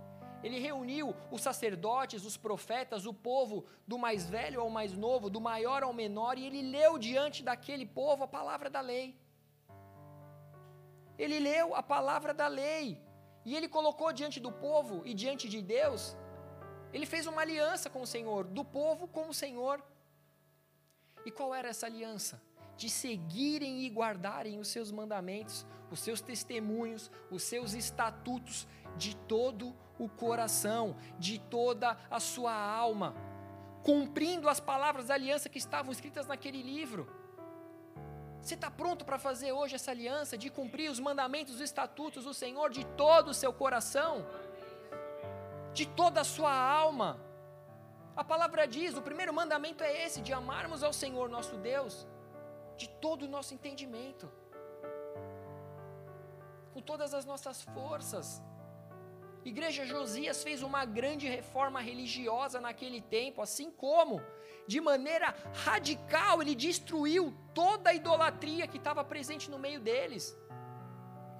Ele reuniu os sacerdotes, os profetas, o povo, do mais velho ao mais novo, do maior ao menor, e ele leu diante daquele povo a palavra da lei. Ele leu a palavra da lei. E ele colocou diante do povo e diante de Deus ele fez uma aliança com o Senhor, do povo com o Senhor. E qual era essa aliança? De seguirem e guardarem os seus mandamentos, os seus testemunhos, os seus estatutos de todo o coração, de toda a sua alma, cumprindo as palavras da aliança que estavam escritas naquele livro. Você está pronto para fazer hoje essa aliança de cumprir os mandamentos, os estatutos do Senhor de todo o seu coração? De toda a sua alma. A palavra diz: o primeiro mandamento é esse, de amarmos ao Senhor nosso Deus, de todo o nosso entendimento, com todas as nossas forças. Igreja Josias fez uma grande reforma religiosa naquele tempo, assim como, de maneira radical, ele destruiu toda a idolatria que estava presente no meio deles.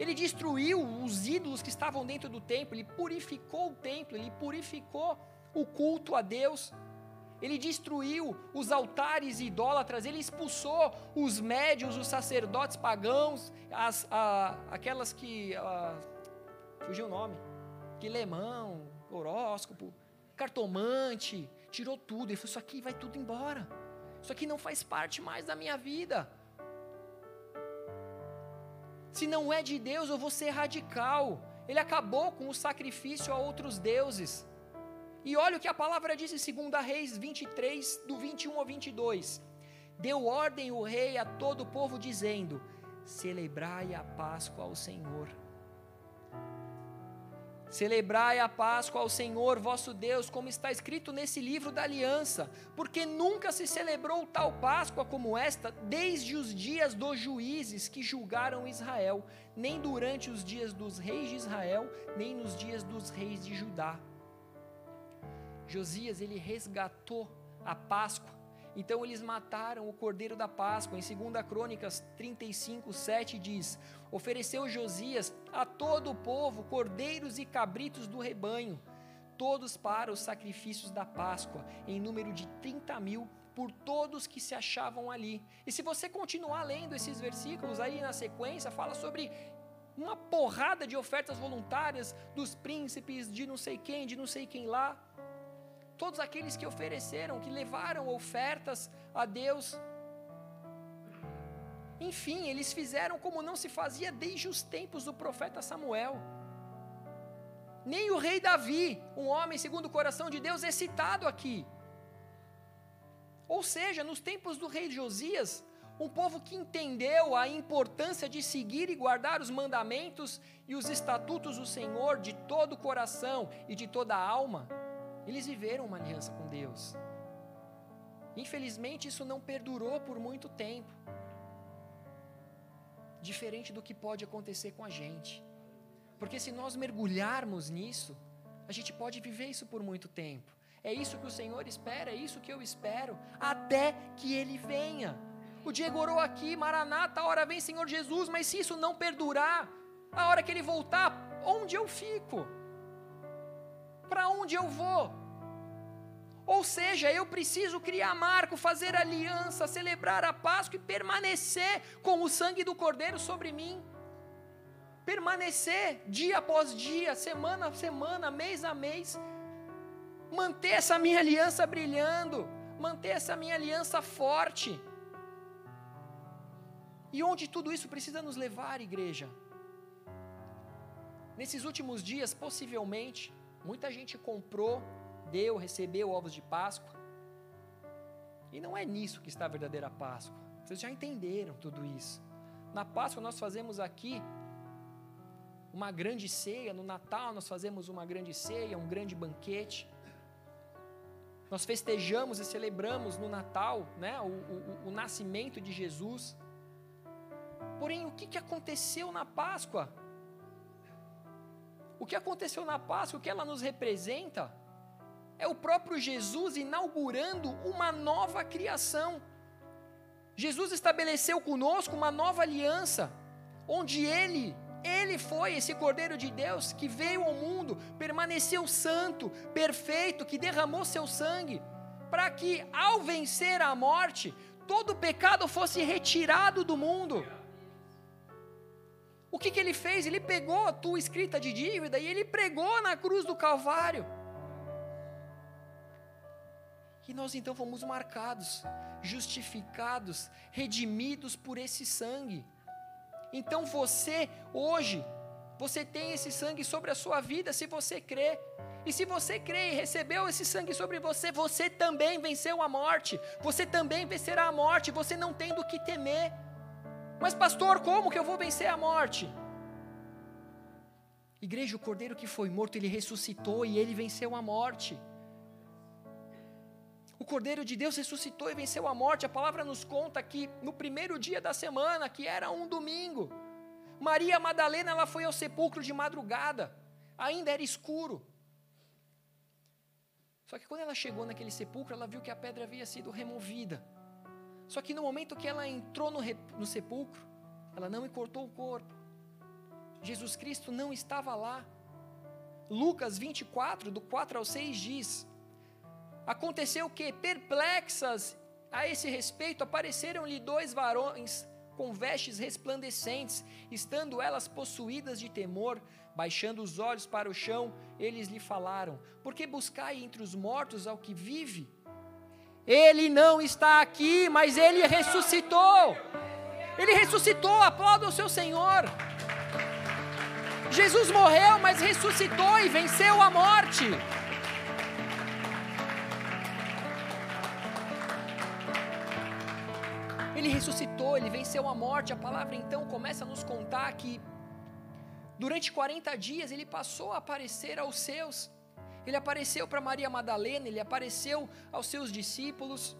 Ele destruiu os ídolos que estavam dentro do templo, ele purificou o templo, ele purificou o culto a Deus. Ele destruiu os altares idólatras, ele expulsou os médios, os sacerdotes pagãos, as, a, aquelas que. A, fugiu o nome. Quilemão, horóscopo, cartomante, tirou tudo. Ele falou: Isso aqui vai tudo embora. Isso aqui não faz parte mais da minha vida. Se não é de Deus, eu vou ser radical. Ele acabou com o sacrifício a outros deuses. E olha o que a palavra diz em 2 Reis 23, do 21 ao 22. Deu ordem o rei a todo o povo, dizendo: Celebrai a Páscoa ao Senhor Celebrai a Páscoa ao Senhor vosso Deus, como está escrito nesse livro da aliança, porque nunca se celebrou tal Páscoa como esta desde os dias dos juízes que julgaram Israel, nem durante os dias dos reis de Israel, nem nos dias dos reis de Judá. Josias ele resgatou a Páscoa então eles mataram o cordeiro da Páscoa. Em 2 Crônicas 35, 7 diz: Ofereceu Josias a todo o povo cordeiros e cabritos do rebanho, todos para os sacrifícios da Páscoa, em número de 30 mil por todos que se achavam ali. E se você continuar lendo esses versículos aí na sequência, fala sobre uma porrada de ofertas voluntárias dos príncipes, de não sei quem, de não sei quem lá todos aqueles que ofereceram, que levaram ofertas a Deus. Enfim, eles fizeram como não se fazia desde os tempos do profeta Samuel. Nem o rei Davi, um homem segundo o coração de Deus, é citado aqui. Ou seja, nos tempos do rei Josias, um povo que entendeu a importância de seguir e guardar os mandamentos e os estatutos do Senhor de todo o coração e de toda a alma. Eles viveram uma aliança com Deus. Infelizmente, isso não perdurou por muito tempo. Diferente do que pode acontecer com a gente. Porque se nós mergulharmos nisso, a gente pode viver isso por muito tempo. É isso que o Senhor espera, é isso que eu espero, até que Ele venha. O Diego orou aqui, Maranata, a hora vem Senhor Jesus, mas se isso não perdurar, a hora que Ele voltar, onde eu fico? Para onde eu vou? Ou seja, eu preciso criar marco, fazer aliança, celebrar a Páscoa e permanecer com o sangue do Cordeiro sobre mim. Permanecer dia após dia, semana a semana, mês a mês. Manter essa minha aliança brilhando, manter essa minha aliança forte. E onde tudo isso precisa nos levar, igreja? Nesses últimos dias, possivelmente, muita gente comprou deu, recebeu ovos de Páscoa. E não é nisso que está a verdadeira Páscoa. Vocês já entenderam tudo isso. Na Páscoa nós fazemos aqui uma grande ceia, no Natal nós fazemos uma grande ceia, um grande banquete. Nós festejamos e celebramos no Natal né, o, o, o nascimento de Jesus. Porém, o que, que aconteceu na Páscoa? O que aconteceu na Páscoa, o que ela nos representa, é o próprio Jesus inaugurando uma nova criação. Jesus estabeleceu conosco uma nova aliança, onde Ele, Ele foi esse Cordeiro de Deus que veio ao mundo, permaneceu santo, perfeito, que derramou seu sangue, para que ao vencer a morte, todo o pecado fosse retirado do mundo. O que, que ele fez? Ele pegou a tua escrita de dívida e ele pregou na cruz do Calvário. E nós então fomos marcados, justificados, redimidos por esse sangue. Então você, hoje, você tem esse sangue sobre a sua vida se você crê. E se você crê e recebeu esse sangue sobre você, você também venceu a morte. Você também vencerá a morte. Você não tem do que temer. Mas, pastor, como que eu vou vencer a morte? Igreja, o cordeiro que foi morto, ele ressuscitou e ele venceu a morte. O Cordeiro de Deus ressuscitou e venceu a morte. A palavra nos conta que no primeiro dia da semana, que era um domingo, Maria Madalena ela foi ao sepulcro de madrugada. Ainda era escuro. Só que quando ela chegou naquele sepulcro, ela viu que a pedra havia sido removida. Só que no momento que ela entrou no, no sepulcro, ela não encortou o corpo. Jesus Cristo não estava lá. Lucas 24, do 4 ao 6 diz: Aconteceu que, perplexas a esse respeito, apareceram-lhe dois varões com vestes resplandecentes, estando elas possuídas de temor, baixando os olhos para o chão, eles lhe falaram: Por que buscai entre os mortos ao que vive? Ele não está aqui, mas ele ressuscitou. Ele ressuscitou, aplauda o seu Senhor. Jesus morreu, mas ressuscitou e venceu a morte. Ele ressuscitou, ele venceu a morte. A palavra então começa a nos contar que durante 40 dias ele passou a aparecer aos seus. Ele apareceu para Maria Madalena, ele apareceu aos seus discípulos.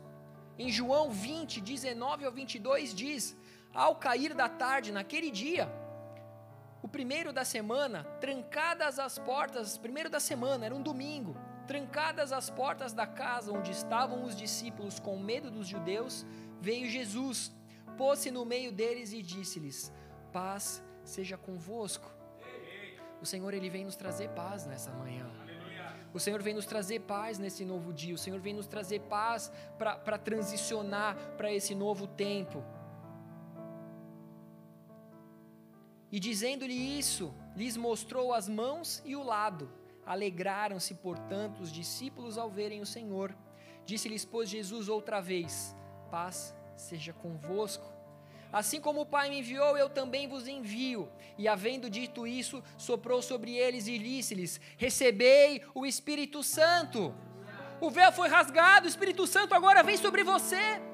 Em João 20, 19 ao 22 diz: Ao cair da tarde, naquele dia, o primeiro da semana, trancadas as portas, primeiro da semana, era um domingo, trancadas as portas da casa onde estavam os discípulos com medo dos judeus, veio Jesus, pôs-se no meio deles e disse-lhes: Paz seja convosco. O Senhor ele vem nos trazer paz nessa manhã. O Senhor vem nos trazer paz nesse novo dia. O Senhor vem nos trazer paz para transicionar para esse novo tempo. E dizendo-lhe isso, lhes mostrou as mãos e o lado. Alegraram-se, portanto, os discípulos ao verem o Senhor. Disse-lhes, pois, Jesus outra vez: paz seja convosco. Assim como o Pai me enviou, eu também vos envio. E havendo dito isso, soprou sobre eles e disse-lhes: Recebei o Espírito Santo. O véu foi rasgado, o Espírito Santo agora vem sobre você.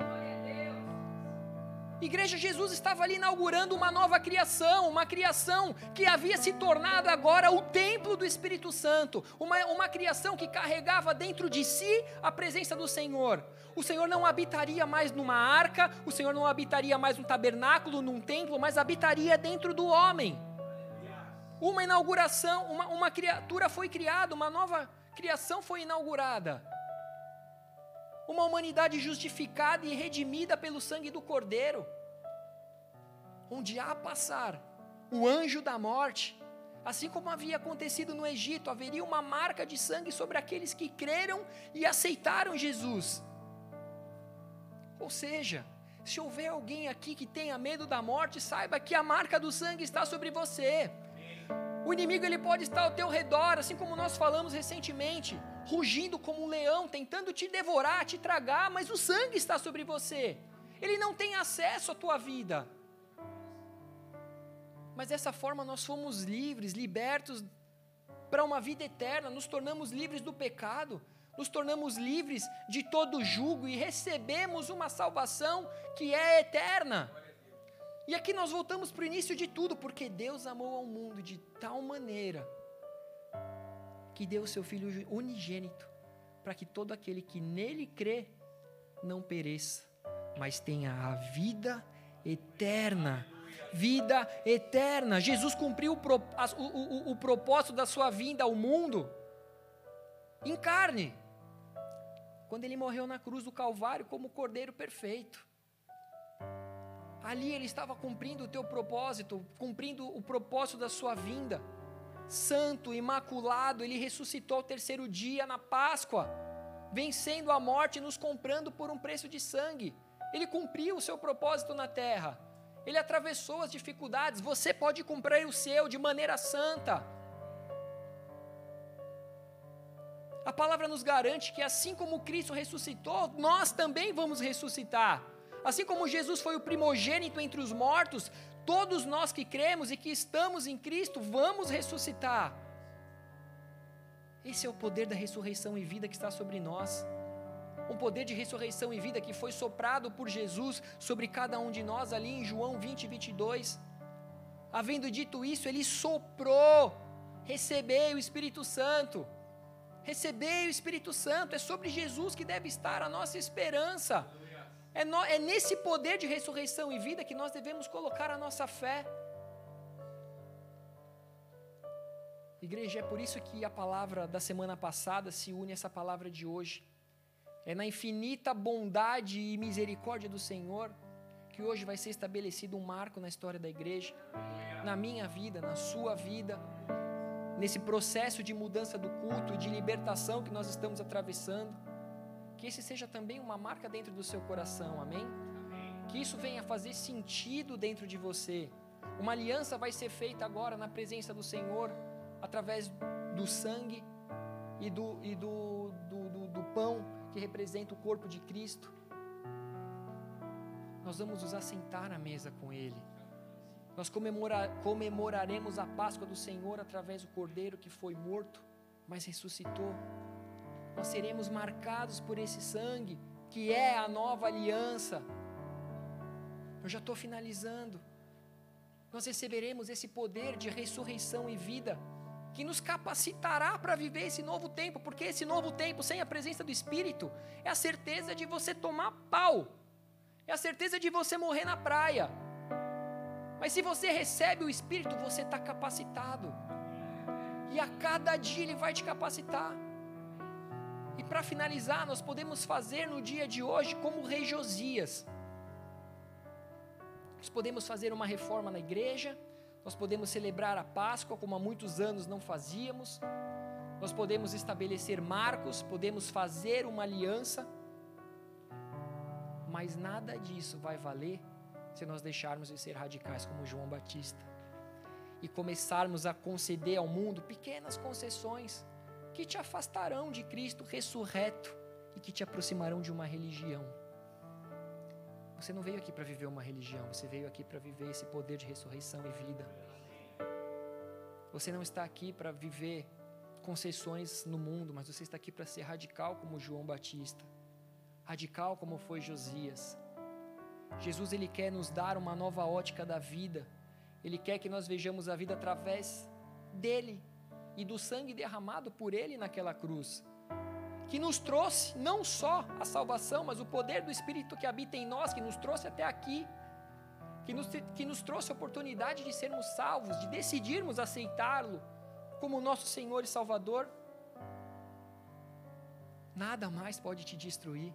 Igreja, Jesus estava ali inaugurando uma nova criação, uma criação que havia se tornado agora o templo do Espírito Santo, uma, uma criação que carregava dentro de si a presença do Senhor. O Senhor não habitaria mais numa arca, o Senhor não habitaria mais num tabernáculo, num templo, mas habitaria dentro do homem. Uma inauguração, uma, uma criatura foi criada, uma nova criação foi inaugurada uma humanidade justificada e redimida pelo sangue do Cordeiro, onde há passar o anjo da morte, assim como havia acontecido no Egito, haveria uma marca de sangue sobre aqueles que creram e aceitaram Jesus. Ou seja, se houver alguém aqui que tenha medo da morte, saiba que a marca do sangue está sobre você. O inimigo ele pode estar ao teu redor, assim como nós falamos recentemente, rugindo como um leão, tentando te devorar, te tragar, mas o sangue está sobre você. Ele não tem acesso à tua vida. Mas dessa forma nós fomos livres, libertos para uma vida eterna, nos tornamos livres do pecado, nos tornamos livres de todo jugo e recebemos uma salvação que é eterna. E aqui nós voltamos para o início de tudo, porque Deus amou ao mundo de tal maneira que deu o seu Filho unigênito, para que todo aquele que nele crê não pereça, mas tenha a vida eterna. Vida eterna. Jesus cumpriu o, o, o, o propósito da sua vinda ao mundo em carne, quando ele morreu na cruz do Calvário como Cordeiro perfeito. Ali ele estava cumprindo o teu propósito, cumprindo o propósito da sua vinda. Santo, imaculado, ele ressuscitou ao terceiro dia na Páscoa, vencendo a morte e nos comprando por um preço de sangue. Ele cumpriu o seu propósito na terra. Ele atravessou as dificuldades. Você pode cumprir o seu de maneira santa. A palavra nos garante que assim como Cristo ressuscitou, nós também vamos ressuscitar. Assim como Jesus foi o primogênito entre os mortos, todos nós que cremos e que estamos em Cristo vamos ressuscitar. Esse é o poder da ressurreição e vida que está sobre nós. Um poder de ressurreição e vida que foi soprado por Jesus sobre cada um de nós ali em João 20, 22. Havendo dito isso, ele soprou: recebei o Espírito Santo. Recebei o Espírito Santo, é sobre Jesus que deve estar a nossa esperança. É, no, é nesse poder de ressurreição e vida que nós devemos colocar a nossa fé. Igreja, é por isso que a palavra da semana passada se une a essa palavra de hoje. É na infinita bondade e misericórdia do Senhor que hoje vai ser estabelecido um marco na história da igreja, na minha vida, na sua vida, nesse processo de mudança do culto de libertação que nós estamos atravessando que esse seja também uma marca dentro do seu coração, amém? amém? Que isso venha fazer sentido dentro de você. Uma aliança vai ser feita agora na presença do Senhor, através do sangue e do, e do, do, do, do pão que representa o corpo de Cristo. Nós vamos nos assentar à mesa com Ele. Nós comemora, comemoraremos a Páscoa do Senhor através do Cordeiro que foi morto, mas ressuscitou nós seremos marcados por esse sangue, que é a nova aliança. Eu já estou finalizando. Nós receberemos esse poder de ressurreição e vida, que nos capacitará para viver esse novo tempo, porque esse novo tempo, sem a presença do Espírito, é a certeza de você tomar pau, é a certeza de você morrer na praia. Mas se você recebe o Espírito, você está capacitado, e a cada dia Ele vai te capacitar. E para finalizar, nós podemos fazer no dia de hoje como o rei Josias. Nós podemos fazer uma reforma na igreja, nós podemos celebrar a Páscoa como há muitos anos não fazíamos, nós podemos estabelecer marcos, podemos fazer uma aliança, mas nada disso vai valer se nós deixarmos de ser radicais como João Batista e começarmos a conceder ao mundo pequenas concessões que te afastarão de Cristo ressurreto e que te aproximarão de uma religião. Você não veio aqui para viver uma religião, você veio aqui para viver esse poder de ressurreição e vida. Você não está aqui para viver concessões no mundo, mas você está aqui para ser radical como João Batista, radical como foi Josias, Jesus ele quer nos dar uma nova ótica da vida. Ele quer que nós vejamos a vida através dele e do sangue derramado por ele naquela cruz. Que nos trouxe não só a salvação, mas o poder do Espírito que habita em nós, que nos trouxe até aqui, que nos, que nos trouxe a oportunidade de sermos salvos, de decidirmos aceitá-lo como nosso Senhor e Salvador. Nada mais pode te destruir,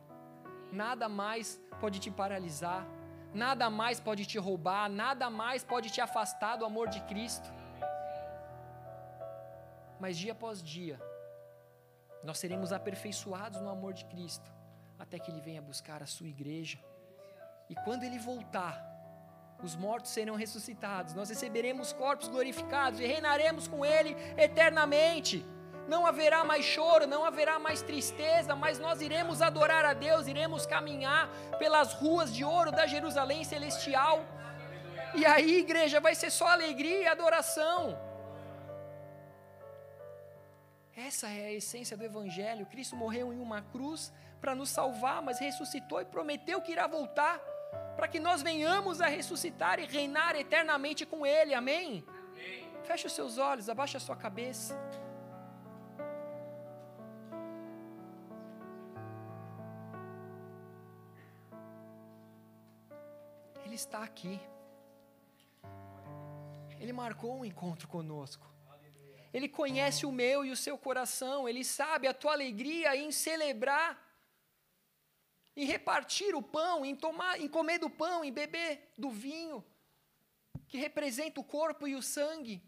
nada mais pode te paralisar, nada mais pode te roubar, nada mais pode te afastar do amor de Cristo. Mas dia após dia, nós seremos aperfeiçoados no amor de Cristo, até que Ele venha buscar a sua igreja. E quando Ele voltar, os mortos serão ressuscitados, nós receberemos corpos glorificados e reinaremos com Ele eternamente não haverá mais choro, não haverá mais tristeza, mas nós iremos adorar a Deus, iremos caminhar pelas ruas de ouro da Jerusalém celestial. E aí, igreja, vai ser só alegria e adoração. Essa é a essência do Evangelho. Cristo morreu em uma cruz para nos salvar, mas ressuscitou e prometeu que irá voltar para que nós venhamos a ressuscitar e reinar eternamente com Ele. Amém? Amém. Feche os seus olhos, abaixe a sua cabeça. Ele está aqui. Ele marcou um encontro conosco. Ele conhece o meu e o seu coração. Ele sabe a tua alegria em celebrar, em repartir o pão, em tomar, em comer do pão, em beber do vinho, que representa o corpo e o sangue.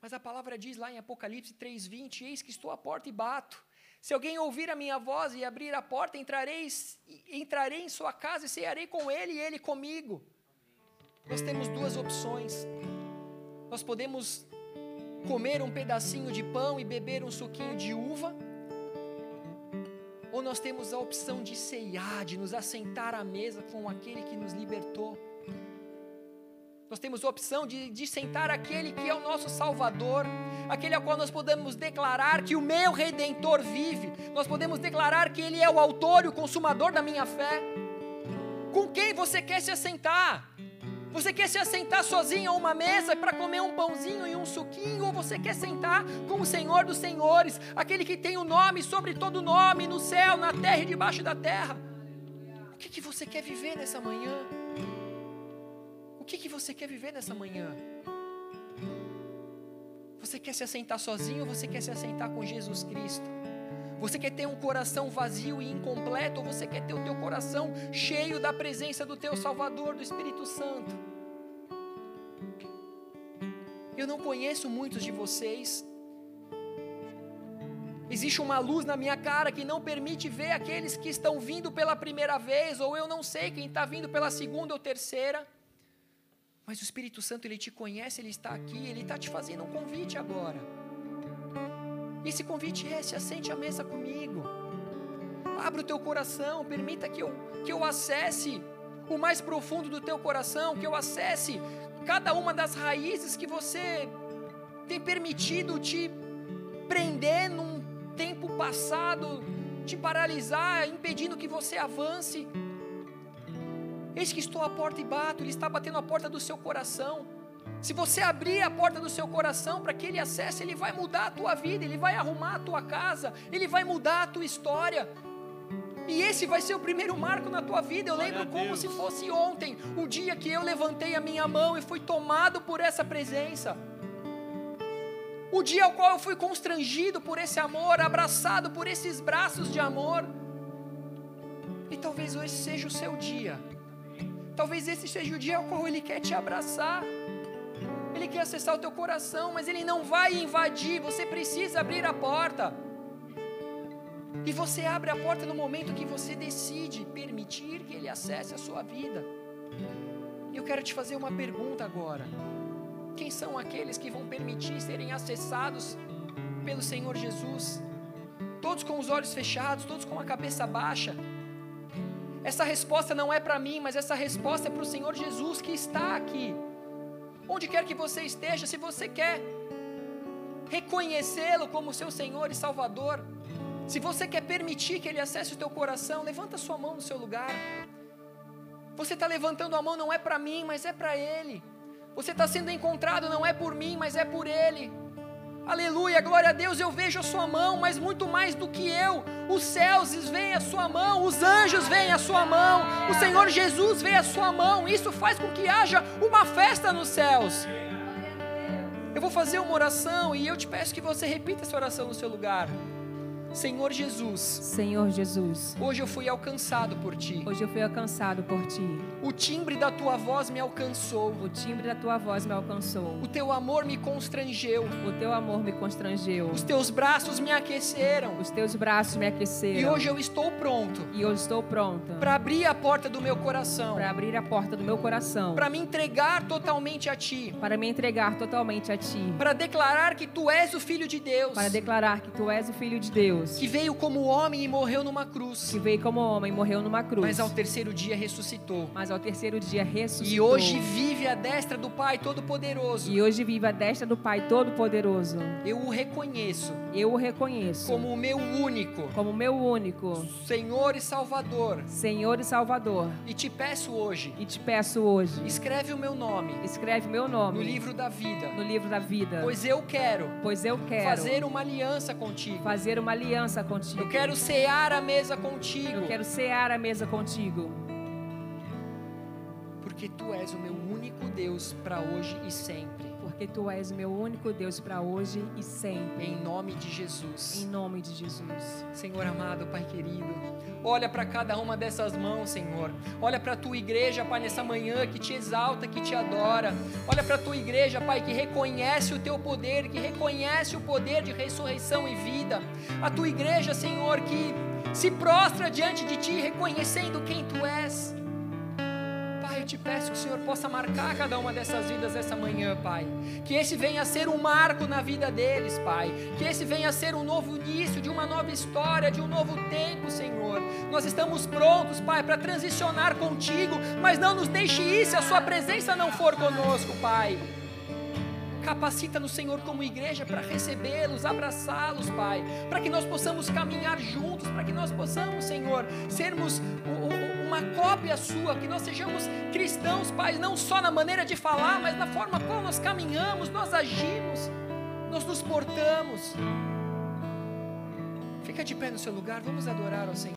Mas a palavra diz lá em Apocalipse 3:20, eis que estou à porta e bato. Se alguém ouvir a minha voz e abrir a porta, entrarei, entrarei em sua casa e cearei com ele e ele comigo. Nós temos duas opções. Nós podemos comer um pedacinho de pão e beber um suquinho de uva, ou nós temos a opção de ceiar, de nos assentar à mesa com aquele que nos libertou. Nós temos a opção de, de sentar aquele que é o nosso Salvador, aquele ao qual nós podemos declarar que o meu Redentor vive, nós podemos declarar que Ele é o autor e o consumador da minha fé. Com quem você quer se assentar? Você quer se assentar sozinho a uma mesa para comer um pãozinho e um suquinho? Ou você quer sentar com o Senhor dos Senhores, aquele que tem o nome sobre todo nome, no céu, na terra e debaixo da terra? O que, que você quer viver nessa manhã? O que, que você quer viver nessa manhã? Você quer se assentar sozinho ou você quer se assentar com Jesus Cristo? Você quer ter um coração vazio e incompleto ou você quer ter o teu coração cheio da presença do teu Salvador, do Espírito Santo? Eu não conheço muitos de vocês. Existe uma luz na minha cara que não permite ver aqueles que estão vindo pela primeira vez, ou eu não sei quem está vindo pela segunda ou terceira. Mas o Espírito Santo, ele te conhece, ele está aqui, ele está te fazendo um convite agora. Esse convite é: se assente à mesa comigo. Abra o teu coração, permita que eu, que eu acesse o mais profundo do teu coração, que eu acesse cada uma das raízes que você tem permitido te prender num tempo passado, te paralisar, impedindo que você avance. Eis que estou à porta e bato, Ele está batendo a porta do seu coração. Se você abrir a porta do seu coração para que Ele acesse, Ele vai mudar a tua vida, Ele vai arrumar a tua casa, Ele vai mudar a tua história. E esse vai ser o primeiro marco na tua vida. Eu lembro como se fosse ontem, o dia que eu levantei a minha mão e fui tomado por essa presença. O dia ao qual eu fui constrangido por esse amor, abraçado por esses braços de amor. E talvez hoje seja o seu dia Talvez esse seja o dia ao qual Ele quer te abraçar. Ele quer acessar o teu coração, mas Ele não vai invadir. Você precisa abrir a porta. E você abre a porta no momento que você decide permitir que Ele acesse a sua vida. Eu quero te fazer uma pergunta agora. Quem são aqueles que vão permitir serem acessados pelo Senhor Jesus? Todos com os olhos fechados, todos com a cabeça baixa. Essa resposta não é para mim, mas essa resposta é para o Senhor Jesus que está aqui. Onde quer que você esteja, se você quer reconhecê-lo como seu Senhor e Salvador, Se você quer permitir que Ele acesse o teu coração, levanta sua mão no seu lugar. Você está levantando a mão não é para mim, mas é para Ele. Você está sendo encontrado não é por mim, mas é por Ele. Aleluia, glória a Deus, eu vejo a sua mão, mas muito mais do que eu. Os céus veem a sua mão, os anjos veem a sua mão, o Senhor Jesus vê a sua mão. Isso faz com que haja uma festa nos céus. Eu vou fazer uma oração e eu te peço que você repita essa oração no seu lugar. Senhor Jesus. Senhor Jesus. Hoje eu fui alcançado por ti. Hoje eu fui alcançado por ti. O timbre da tua voz me alcançou. O timbre da tua voz me alcançou. O teu amor me constrangeu. O teu amor me constrangeu. Os teus braços me aqueceram. Os teus braços me aqueceram. E hoje eu estou pronto. E hoje estou pronta. Para abrir a porta do meu coração. Para abrir a porta do meu coração. Para me entregar totalmente a ti. Para me entregar totalmente a ti. Para declarar que tu és o filho de Deus. Para declarar que tu és o filho de Deus. Que veio como homem e morreu numa cruz. Que veio como homem e morreu numa cruz. Mas ao terceiro dia ressuscitou. Mas ao terceiro dia ressuscitou. E hoje vive à destra do Pai Todo-Poderoso. E hoje vive à destra do Pai Todo-Poderoso. Eu o reconheço. Eu o reconheço. Como o meu único. Como o meu único. Senhor e Salvador. Senhor e Salvador. E te peço hoje. E te peço hoje. Escreve o meu nome. Escreve o meu nome. No livro da vida. No livro da vida. Pois eu quero. Pois eu quero. Fazer uma aliança contigo. Fazer uma aliança contigo. Eu quero cear a mesa contigo. Eu quero cear a mesa contigo. Porque tu és o meu único Deus para hoje e sempre. Porque tu és o meu único Deus para hoje e sempre. Em nome de Jesus. Em nome de Jesus. Senhor amado, Pai querido, olha para cada uma dessas mãos, Senhor. Olha para a tua igreja, Pai, nessa manhã que te exalta, que te adora. Olha para a tua igreja, Pai, que reconhece o teu poder, que reconhece o poder de ressurreição e vida. A tua igreja, Senhor, que se prostra diante de ti, reconhecendo quem tu és. Te peço que o Senhor possa marcar cada uma dessas vidas essa manhã, Pai. Que esse venha a ser um marco na vida deles, Pai. Que esse venha a ser um novo início de uma nova história, de um novo tempo, Senhor. Nós estamos prontos, Pai, para transicionar contigo, mas não nos deixe ir se a Sua presença não for conosco, Pai. Capacita-nos, Senhor, como igreja para recebê-los, abraçá-los, Pai, para que nós possamos caminhar juntos, para que nós possamos, Senhor, sermos uma cópia sua, que nós sejamos cristãos, Pai, não só na maneira de falar, mas na forma como nós caminhamos, nós agimos, nós nos portamos. Fica de pé no seu lugar, vamos adorar ao Senhor.